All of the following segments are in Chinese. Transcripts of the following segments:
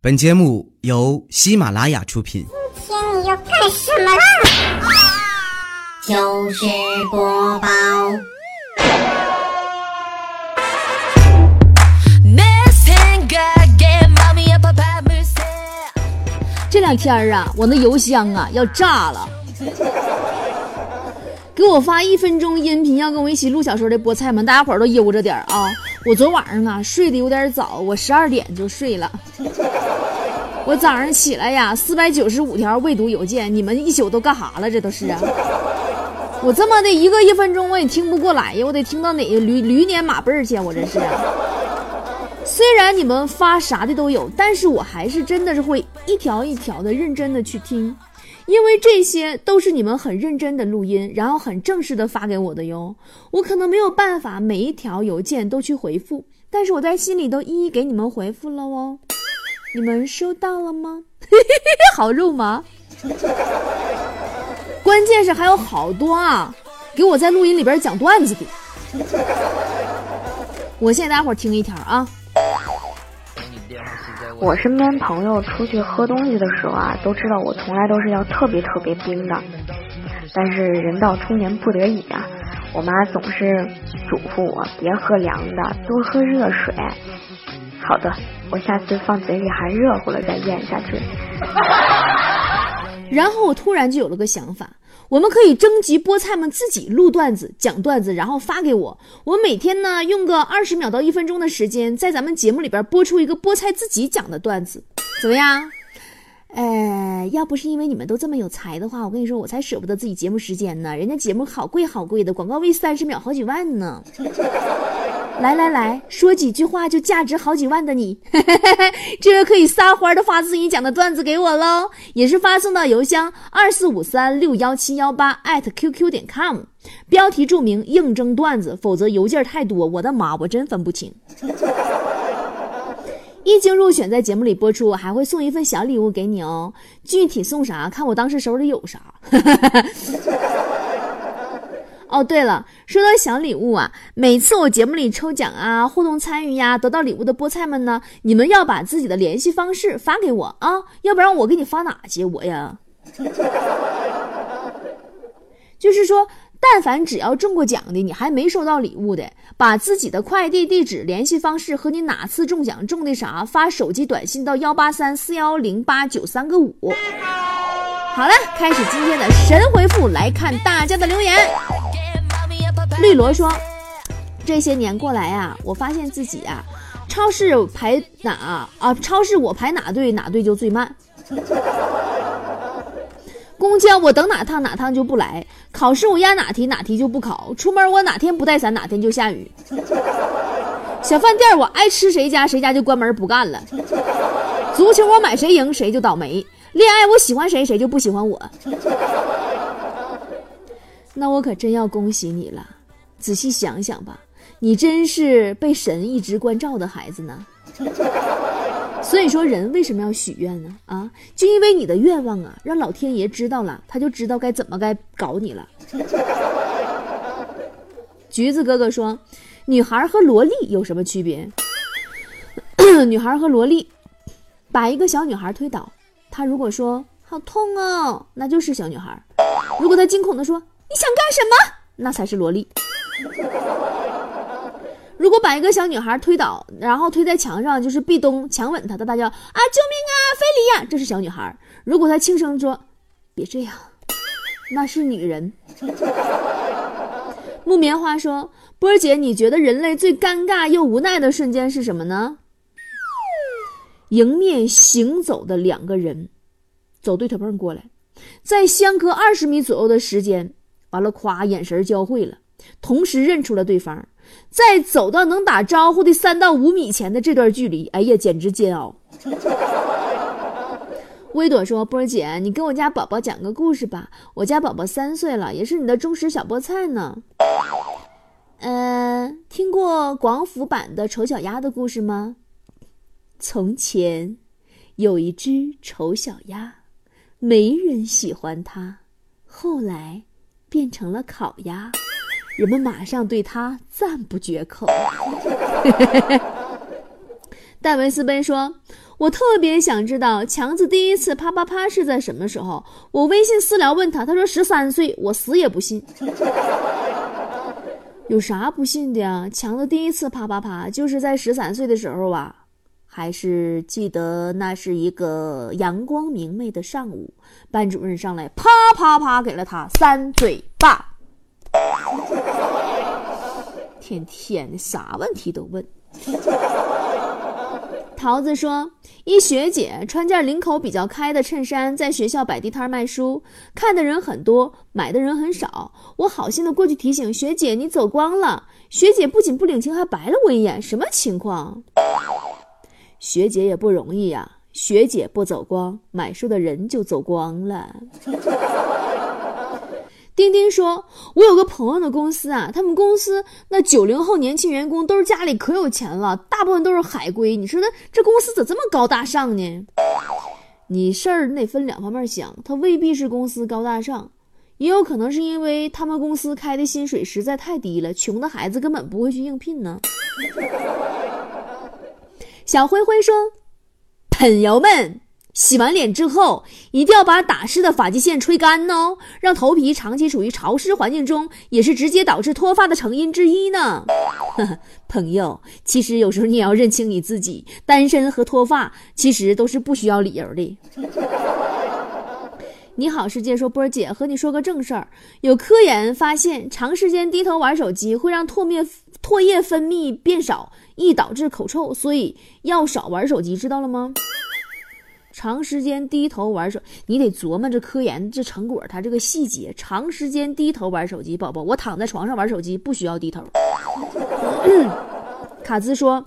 本节目由喜马拉雅出品。今天你要干什么啦？就是播报。这两天啊，我那邮箱啊要炸了，给我发一分钟音频要跟我一起录小说的菠菜们，大家伙都悠着点啊！我昨晚上啊睡得有点早，我十二点就睡了。我早上起来呀，四百九十五条未读邮件，你们一宿都干哈了？这都是啊！我这么的一个一分钟我也听不过来呀，我得听到哪个驴驴年马背儿去？我这是。虽然你们发啥的都有，但是我还是真的是会一条一条的认真的去听，因为这些都是你们很认真的录音，然后很正式的发给我的哟。我可能没有办法每一条邮件都去回复，但是我在心里都一一给你们回复了哦。你们收到了吗？好肉麻。关键是还有好多啊，给我在录音里边讲段子的。我现在大家伙听一条啊。我身边朋友出去喝东西的时候啊，都知道我从来都是要特别特别冰的。但是人到中年不得已啊，我妈总是嘱咐我别喝凉的，多喝热水。好的，我下次放嘴里还热乎了再咽下去。然后我突然就有了个想法。我们可以征集菠菜们自己录段子、讲段子，然后发给我。我每天呢用个二十秒到一分钟的时间，在咱们节目里边播出一个菠菜自己讲的段子，怎么样？呃，要不是因为你们都这么有才的话，我跟你说，我才舍不得自己节目时间呢。人家节目好贵好贵的，广告位三十秒好几万呢。来来来说几句话就价值好几万的你，这个可以撒欢的发自己讲的段子给我喽，也是发送到邮箱二四五三六幺七幺八艾特 qq 点 com，标题注明应征段子，否则邮件太多，我的妈，我真分不清。一经入选，在节目里播出，我还会送一份小礼物给你哦。具体送啥，看我当时手里有啥。哦，对了，说到小礼物啊，每次我节目里抽奖啊，互动参与呀，得到礼物的菠菜们呢，你们要把自己的联系方式发给我啊，要不然我给你发哪去？我呀，就是说，但凡只要中过奖的，你还没收到礼物的，把自己的快递地址、联系方式和你哪次中奖中的啥，发手机短信到幺八三四幺零八九三个五。好了，开始今天的神回复，来看大家的留言。绿萝说：“这些年过来呀，我发现自己啊，超市排哪啊？超市我排哪队哪队就最慢。公交我等哪趟哪趟就不来。考试我压哪题哪题就不考。出门我哪天不带伞哪天就下雨。小饭店我爱吃谁家谁家就关门不干了。足球我买谁赢谁就倒霉。恋爱我喜欢谁谁就不喜欢我。那我可真要恭喜你了。”仔细想想吧，你真是被神一直关照的孩子呢。所以说，人为什么要许愿呢？啊，就因为你的愿望啊，让老天爷知道了，他就知道该怎么该搞你了。橘子哥哥说，女孩和萝莉有什么区别？女孩和萝莉，把一个小女孩推倒，她如果说好痛哦，那就是小女孩；如果她惊恐的说你想干什么，那才是萝莉。如果把一个小女孩推倒，然后推在墙上，就是壁咚，强吻她她大叫啊！救命啊！非礼呀！这是小女孩。如果她轻声说别这样，那是女人。木棉花说：“波儿姐，你觉得人类最尴尬又无奈的瞬间是什么呢？”迎面行走的两个人，走对头碰过来，在相隔二十米左右的时间，完了，夸眼神交汇了。同时认出了对方，在走到能打招呼的三到五米前的这段距离，哎呀，简直煎熬。微朵说：“波儿姐，你给我家宝宝讲个故事吧，我家宝宝三岁了，也是你的忠实小菠菜呢。”嗯，听过广府版的丑小鸭的故事吗？从前有一只丑小鸭，没人喜欢它，后来变成了烤鸭。人们马上对他赞不绝口。戴维斯杯说：“我特别想知道强子第一次啪啪啪是在什么时候。我微信私聊问他，他说十三岁，我死也不信。有啥不信的呀？强子第一次啪啪啪就是在十三岁的时候啊，还是记得那是一个阳光明媚的上午，班主任上来啪啪啪给了他三嘴巴。天天的啥问题都问。桃子说：“一学姐穿件领口比较开的衬衫，在学校摆地摊卖书，看的人很多，买的人很少。我好心的过去提醒学姐，你走光了。学姐不仅不领情，还白了我一眼，什么情况？学姐也不容易呀，学姐不走光，买书的人就走光了。”丁丁说：“我有个朋友的公司啊，他们公司那九零后年轻员工都是家里可有钱了，大部分都是海归。你说那这公司咋这么高大上呢？你事儿你得分两方面想，他未必是公司高大上，也有可能是因为他们公司开的薪水实在太低了，穷的孩子根本不会去应聘呢。”小灰灰说：“朋友们。”洗完脸之后，一定要把打湿的发际线吹干哦，让头皮长期处于潮湿环境中，也是直接导致脱发的成因之一呢。朋友，其实有时候你也要认清你自己，单身和脱发其实都是不需要理由的。你好，世界说波儿姐和你说个正事儿，有科研发现，长时间低头玩手机会让唾液唾液分泌变少，易导致口臭，所以要少玩手机，知道了吗？长时间低头玩手，你得琢磨这科研这成果，它这个细节。长时间低头玩手机，宝宝，我躺在床上玩手机不需要低头。卡兹说，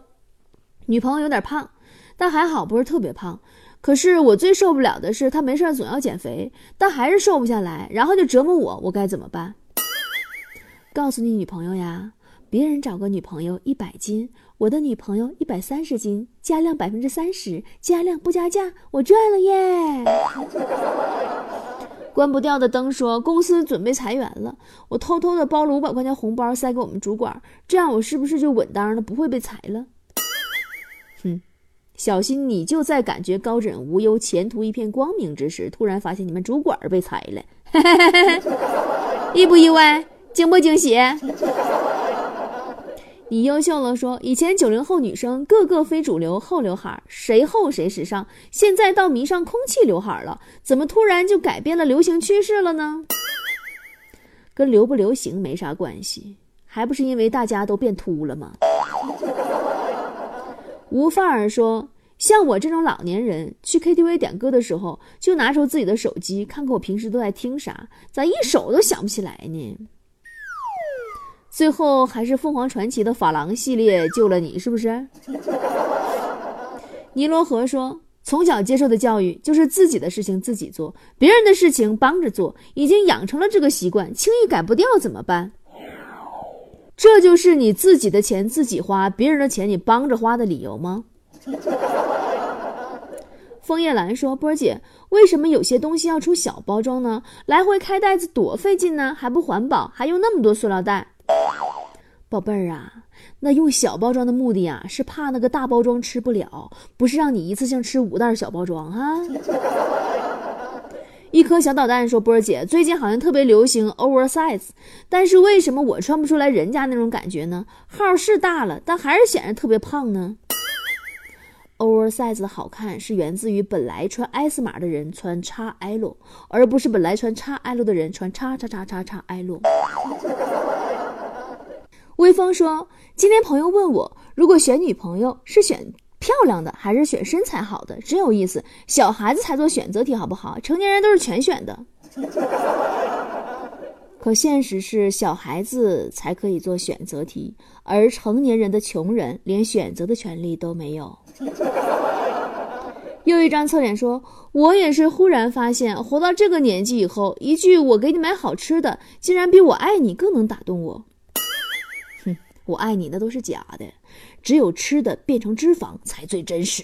女朋友有点胖，但还好不是特别胖。可是我最受不了的是，她没事总要减肥，但还是瘦不下来，然后就折磨我，我该怎么办？告诉你女朋友呀。别人找个女朋友一百斤，我的女朋友一百三十斤，加量百分之三十，加量不加价，我赚了耶！关不掉的灯说公司准备裁员了，我偷偷的包了五百块钱红包塞给我们主管，这样我是不是就稳当了不会被裁了？哼，小心你就在感觉高枕无忧、前途一片光明之时，突然发现你们主管被裁了，意不意外？惊不惊喜？你优秀了，说以前九零后女生个个非主流厚刘海，谁厚谁时尚。现在到迷上空气刘海了，怎么突然就改变了流行趋势了呢？跟流不流行没啥关系，还不是因为大家都变秃了吗？吴范儿说，像我这种老年人去 KTV 点歌的时候，就拿出自己的手机看看我平时都在听啥，咋一首都想不起来呢？最后还是凤凰传奇的法郎系列救了你，是不是？尼罗河说，从小接受的教育就是自己的事情自己做，别人的事情帮着做，已经养成了这个习惯，轻易改不掉怎么办？这就是你自己的钱自己花，别人的钱你帮着花的理由吗？枫叶兰说：“波儿姐，为什么有些东西要出小包装呢？来回开袋子多费劲呢，还不环保，还用那么多塑料袋。”宝贝儿啊，那用小包装的目的啊，是怕那个大包装吃不了，不是让你一次性吃五袋小包装哈。一颗小导弹说：“波儿姐，最近好像特别流行 oversize，但是为什么我穿不出来人家那种感觉呢？号是大了，但还是显得特别胖呢？oversize 的好看是源自于本来穿 S 码的人穿 XL，而不是本来穿 XL 的人穿叉叉叉叉叉 L。”微风说：“今天朋友问我，如果选女朋友是选漂亮的还是选身材好的？真有意思。小孩子才做选择题好不好？成年人都是全选的。可现实是，小孩子才可以做选择题，而成年人的穷人连选择的权利都没有。”又一张侧脸说：“我也是忽然发现，活到这个年纪以后，一句‘我给你买好吃的’，竟然比我爱你更能打动我。”我爱你，那都是假的，只有吃的变成脂肪才最真实。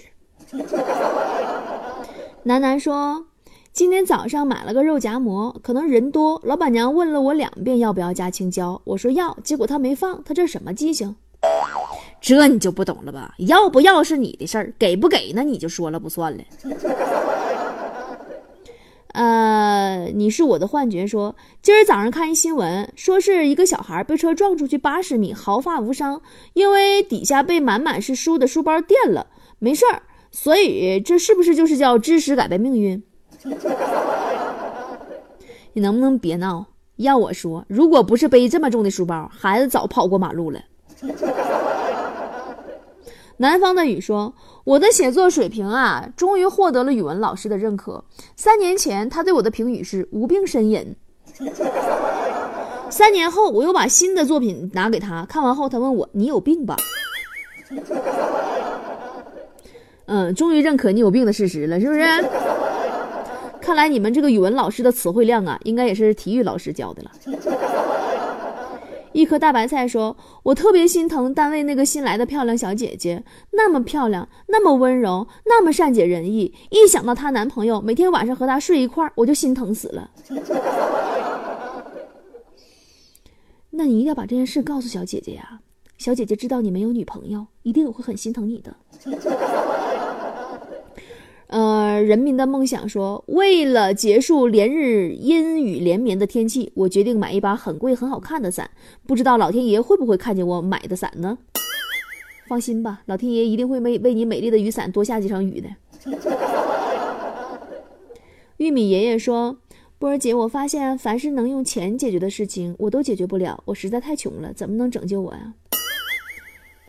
楠楠说，今天早上买了个肉夹馍，可能人多，老板娘问了我两遍要不要加青椒，我说要，结果他没放，他这什么记性？这你就不懂了吧？要不要是你的事儿，给不给那你就说了不算了。呃，你是我的幻觉。说今儿早上看一新闻，说是一个小孩被车撞出去八十米，毫发无伤，因为底下被满满是书的书包垫了，没事儿。所以这是不是就是叫知识改变命运？你能不能别闹？要我说，如果不是背这么重的书包，孩子早跑过马路了。南方的雨说：“我的写作水平啊，终于获得了语文老师的认可。三年前，他对我的评语是无病呻吟。三年后，我又把新的作品拿给他看完后，他问我：‘你有病吧？’嗯，终于认可你有病的事实了，是不是？看来你们这个语文老师的词汇量啊，应该也是体育老师教的了。”一颗大白菜说：“我特别心疼单位那个新来的漂亮小姐姐，那么漂亮，那么温柔，那么善解人意。一想到她男朋友每天晚上和她睡一块儿，我就心疼死了。那你一定要把这件事告诉小姐姐呀！小姐姐知道你没有女朋友，一定也会很心疼你的。”呃，人民的梦想说，为了结束连日阴雨连绵的天气，我决定买一把很贵、很好看的伞。不知道老天爷会不会看见我买的伞呢？放心吧，老天爷一定会为为你美丽的雨伞多下几场雨的。玉米爷爷说：“波儿姐，我发现凡是能用钱解决的事情，我都解决不了。我实在太穷了，怎么能拯救我呀？”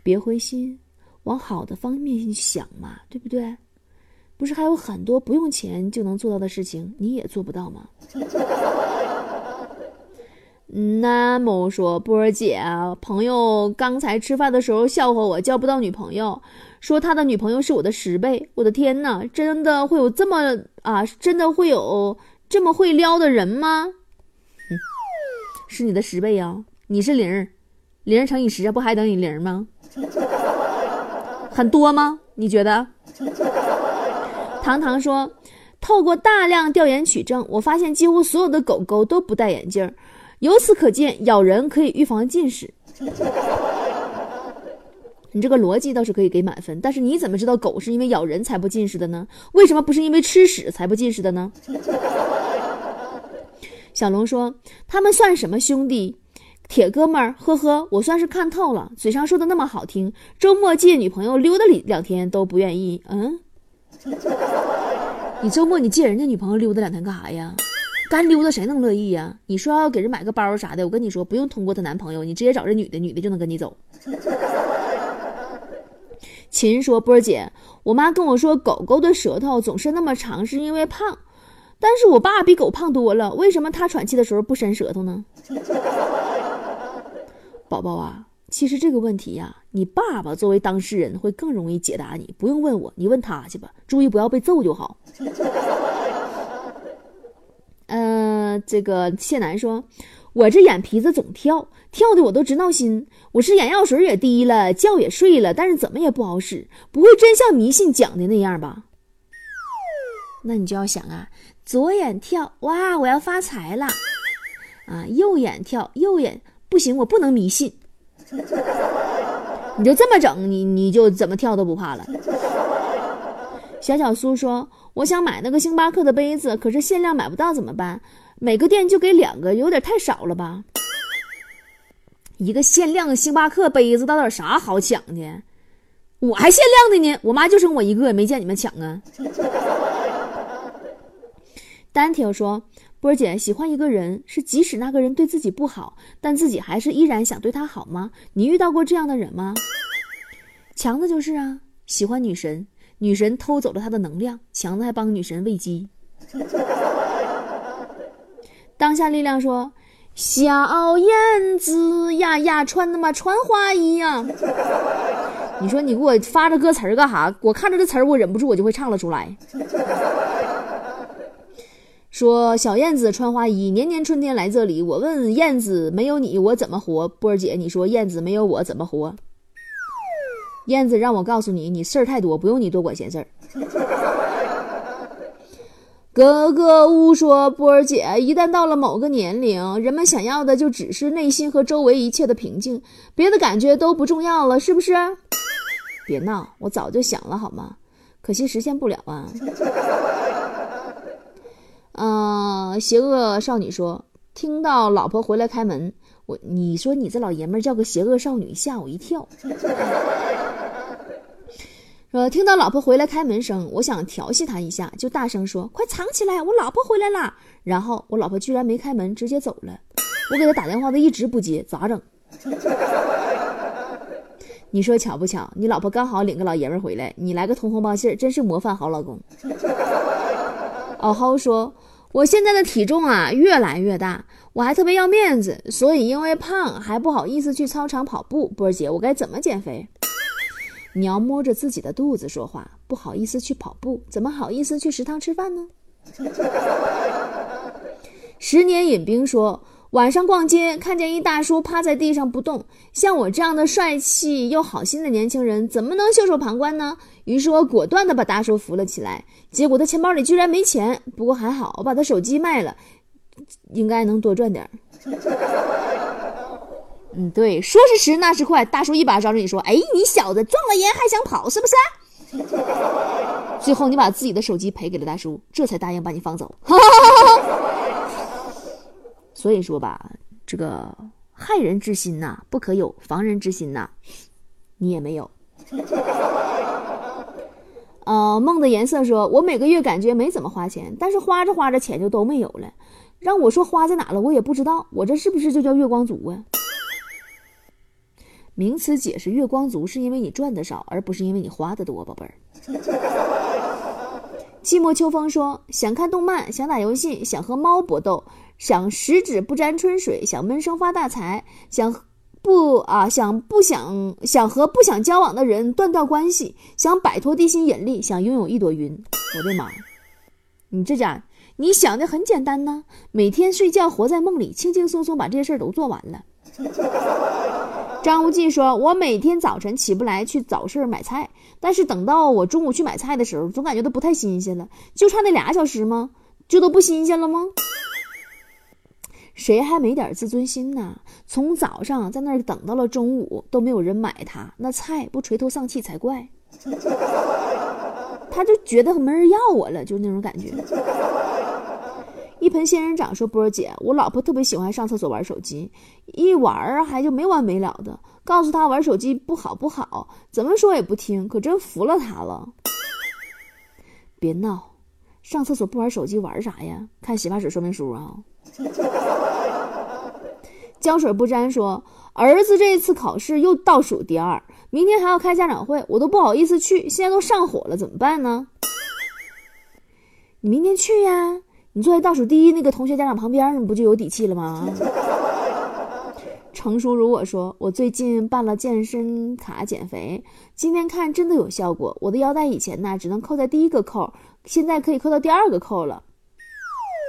别灰心，往好的方面想嘛，对不对？不是还有很多不用钱就能做到的事情，你也做不到吗？那么说，波儿姐啊，朋友刚才吃饭的时候笑话我交不到女朋友，说他的女朋友是我的十倍。我的天哪，真的会有这么啊？真的会有这么会撩的人吗？嗯，是你的十倍呀，你是零，零乘以十不还等于零吗？很多吗？你觉得？糖糖说：“透过大量调研取证，我发现几乎所有的狗狗都不戴眼镜由此可见，咬人可以预防近视。你这个逻辑倒是可以给满分，但是你怎么知道狗是因为咬人才不近视的呢？为什么不是因为吃屎才不近视的呢？” 小龙说：“他们算什么兄弟，铁哥们儿？呵呵，我算是看透了。嘴上说的那么好听，周末借女朋友溜达里两天都不愿意。嗯。” 你周末你借人家女朋友溜达两天干啥呀？干溜达谁能乐意呀？你说要给人买个包啥的，我跟你说不用通过她男朋友，你直接找这女的，女的就能跟你走。秦说：“波儿姐，我妈跟我说，狗狗的舌头总是那么长，是因为胖。但是我爸比狗胖多了，为什么他喘气的时候不伸舌头呢？” 宝宝啊。其实这个问题呀，你爸爸作为当事人会更容易解答你，不用问我，你问他去吧，注意不要被揍就好。呃，这个谢楠说，我这眼皮子总跳，跳的我都直闹心。我是眼药水也低了，觉也睡了，但是怎么也不好使，不会真像迷信讲的那样吧？那你就要想啊，左眼跳，哇，我要发财了，啊，右眼跳，右眼不行，我不能迷信。你就这么整，你你就怎么跳都不怕了。小小苏说：“我想买那个星巴克的杯子，可是限量买不到，怎么办？每个店就给两个，有点太少了吧？一个限量的星巴克杯子，到底啥好抢的？我还限量的呢，我妈就剩我一个，没见你们抢啊。”丹婷说。波儿姐喜欢一个人，是即使那个人对自己不好，但自己还是依然想对他好吗？你遇到过这样的人吗？强子就是啊，喜欢女神，女神偷走了他的能量，强子还帮女神喂鸡。当下力量说：“小燕子呀呀，穿的嘛穿花衣呀。”你说你给我发这歌词儿干啥？我看着这词儿，我忍不住我就会唱了出来。说小燕子穿花衣，年年春天来这里。我问燕子，没有你我怎么活？波儿姐，你说燕子没有我怎么活？燕子让我告诉你，你事儿太多，不用你多管闲事儿。格格巫说：“波儿姐，一旦到了某个年龄，人们想要的就只是内心和周围一切的平静，别的感觉都不重要了，是不是？”别闹，我早就想了，好吗？可惜实现不了啊。嗯，邪恶少女说：“听到老婆回来开门，我你说你这老爷们儿叫个邪恶少女，吓我一跳。”说听到老婆回来开门声，我想调戏她一下，就大声说：“快藏起来，我老婆回来啦！”然后我老婆居然没开门，直接走了。我给她打电话，她一直不接，咋整？你说巧不巧？你老婆刚好领个老爷们回来，你来个通风报信，真是模范好老公。哦吼说：“我现在的体重啊越来越大，我还特别要面子，所以因为胖还不好意思去操场跑步。波儿姐，我该怎么减肥？”你要摸着自己的肚子说话，不好意思去跑步，怎么好意思去食堂吃饭呢？十年饮冰说，晚上逛街看见一大叔趴在地上不动，像我这样的帅气又好心的年轻人，怎么能袖手旁观呢？于是我果断的把大叔扶了起来，结果他钱包里居然没钱，不过还好，我把他手机卖了，应该能多赚点嗯，对，说时迟，那时快，大叔一把抓住你说：“哎，你小子撞了人还想跑，是不是？”最后你把自己的手机赔给了大叔，这才答应把你放走。所以说吧，这个害人之心呐，不可有；防人之心呐，你也没有。呃，梦的颜色说：“我每个月感觉没怎么花钱，但是花着花着钱就都没有了。让我说花在哪了，我也不知道。我这是不是就叫月光族啊？”名词解释：月光族是因为你赚的少，而不是因为你花的多，宝贝儿。寂寞秋风说：“想看动漫，想打游戏，想和猫搏斗，想十指不沾春水，想闷声发大财，想不啊想不想想和不想交往的人断掉关系，想摆脱地心引力，想拥有一朵云。”我的妈！你这家你想的很简单呢，每天睡觉活在梦里，轻轻松松把这些事儿都做完了。张无忌说：“我每天早晨起不来去早市买菜，但是等到我中午去买菜的时候，总感觉都不太新鲜了。就差那俩小时吗？就都不新鲜了吗？谁还没点自尊心呢？从早上在那儿等到了中午都没有人买它，那菜不垂头丧气才怪。他就觉得没人要我了，就是那种感觉。”一盆仙人掌说：“波儿姐，我老婆特别喜欢上厕所玩手机，一玩还就没完没了的。告诉她玩手机不好不好，怎么说也不听，可真服了她了。别闹，上厕所不玩手机玩啥呀？看洗发水说明书啊。”胶水不沾说：“儿子这次考试又倒数第二，明天还要开家长会，我都不好意思去。现在都上火了，怎么办呢？你明天去呀。”你坐在倒数第一那个同学家长旁边，你不就有底气了吗？程叔如果说我最近办了健身卡减肥，今天看真的有效果。我的腰带以前呢只能扣在第一个扣，现在可以扣到第二个扣了。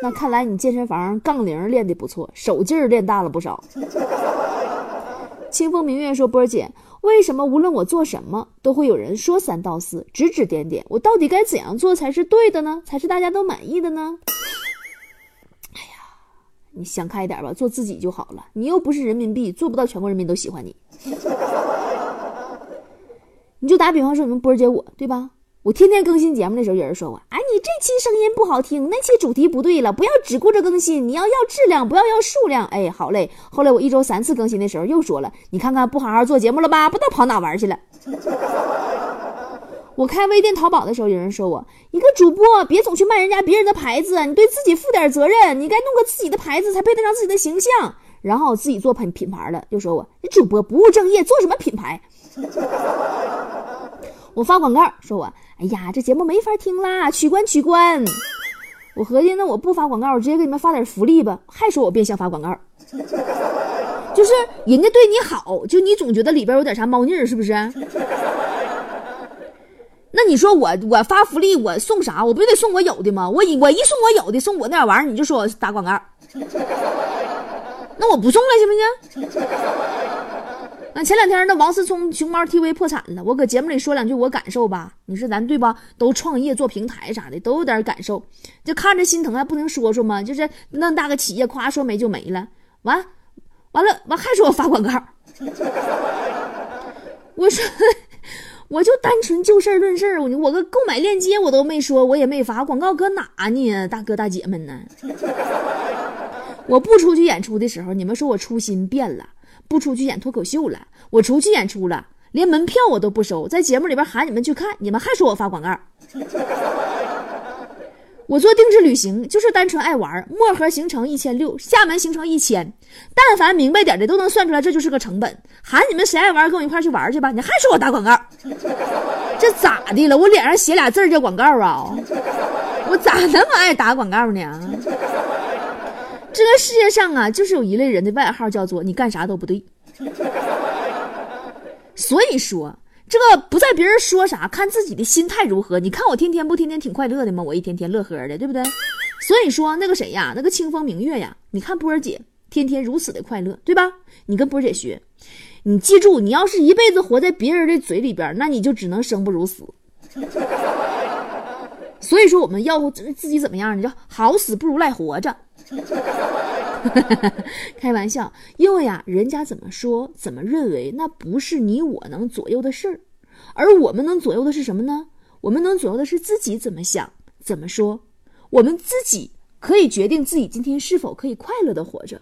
那看来你健身房杠铃练的不错，手劲儿练大了不少。清风明月说：“波儿姐。”为什么无论我做什么，都会有人说三道四，指指点点？我到底该怎样做才是对的呢？才是大家都满意的呢？哎呀，你想开一点吧，做自己就好了。你又不是人民币，做不到全国人民都喜欢你。你就打比方说，你们波儿姐我，对吧？我天天更新节目的时候，有人说我：“哎，你这期声音不好听，那期主题不对了，不要只顾着更新，你要要质量，不要要数量。”哎，好嘞。后来我一周三次更新的时候，又说了：“你看看不好好做节目了吧？不知道跑哪玩去了。”我开微店淘宝的时候，有人说我一个主播别总去卖人家别人的牌子，你对自己负点责任，你该弄个自己的牌子才配得上自己的形象。然后我自己做品品牌了，又说我你主播不务正业，做什么品牌？我发广告说我，哎呀，这节目没法听啦，取关取关。我合计那我不发广告，我直接给你们发点福利吧。还说我变相发广告，就是人家对你好，就你总觉得里边有点啥猫腻儿，是不是？那你说我我发福利我送啥？我不就得送我有的吗？我一我一送我有的，送我那点玩意儿，你就说我打广告。那我不送了，行不行？那前两天那王思聪熊猫 TV 破产了，我搁节目里说两句我感受吧。你说咱对吧？都创业做平台啥的，都有点感受，就看着心疼还不能说说吗？就是那么大个企业，夸说没就没了，完，完了完还说我发广告，我说 我就单纯就事论事，我我个购买链接我都没说，我也没发广告搁哪呢？大哥大姐们呢？我不出去演出的时候，你们说我初心变了。不出去演脱口秀了，我出去演出了，连门票我都不收，在节目里边喊你们去看，你们还说我发广告。我做定制旅行就是单纯爱玩，漠河行程一千六，厦门行程一千，但凡明白点的都能算出来，这就是个成本。喊你们谁爱玩，跟我一块去玩去吧，你还说我打广告，这咋的了？我脸上写俩字叫广告啊？我咋那么爱打广告呢？这个世界上啊，就是有一类人的外号叫做“你干啥都不对”。所以说，这个不在别人说啥，看自己的心态如何。你看我天天不天天挺快乐的吗？我一天天乐呵的，对不对？所以说，那个谁呀，那个清风明月呀，你看波儿姐天天如此的快乐，对吧？你跟波儿姐学，你记住，你要是一辈子活在别人的嘴里边，那你就只能生不如死。所以说，我们要自己怎么样呢？叫好死不如赖活着。开玩笑，因为呀，人家怎么说、怎么认为，那不是你我能左右的事儿，而我们能左右的是什么呢？我们能左右的是自己怎么想、怎么说。我们自己可以决定自己今天是否可以快乐的活着，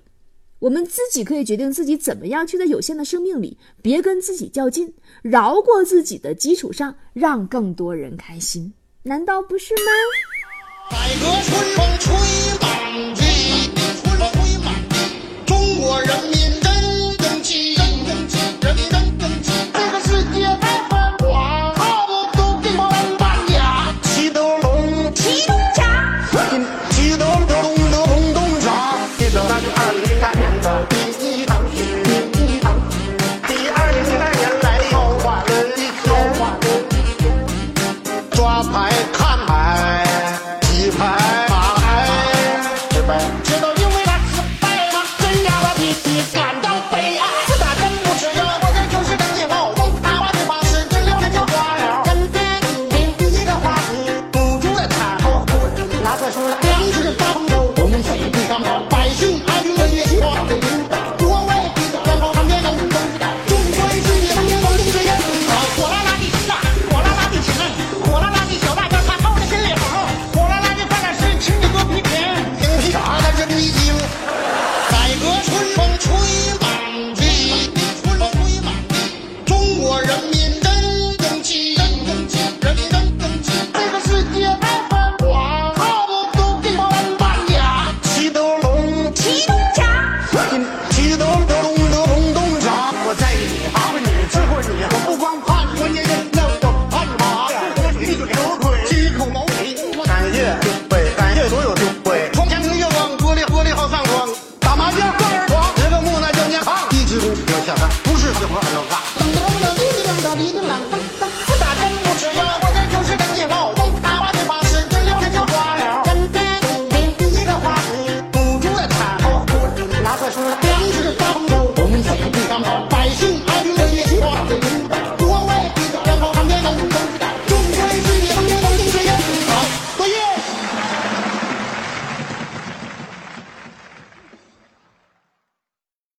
我们自己可以决定自己怎么样去在有限的生命里，别跟自己较劲，饶过自己的基础上，让更多人开心，难道不是吗？改革春风吹。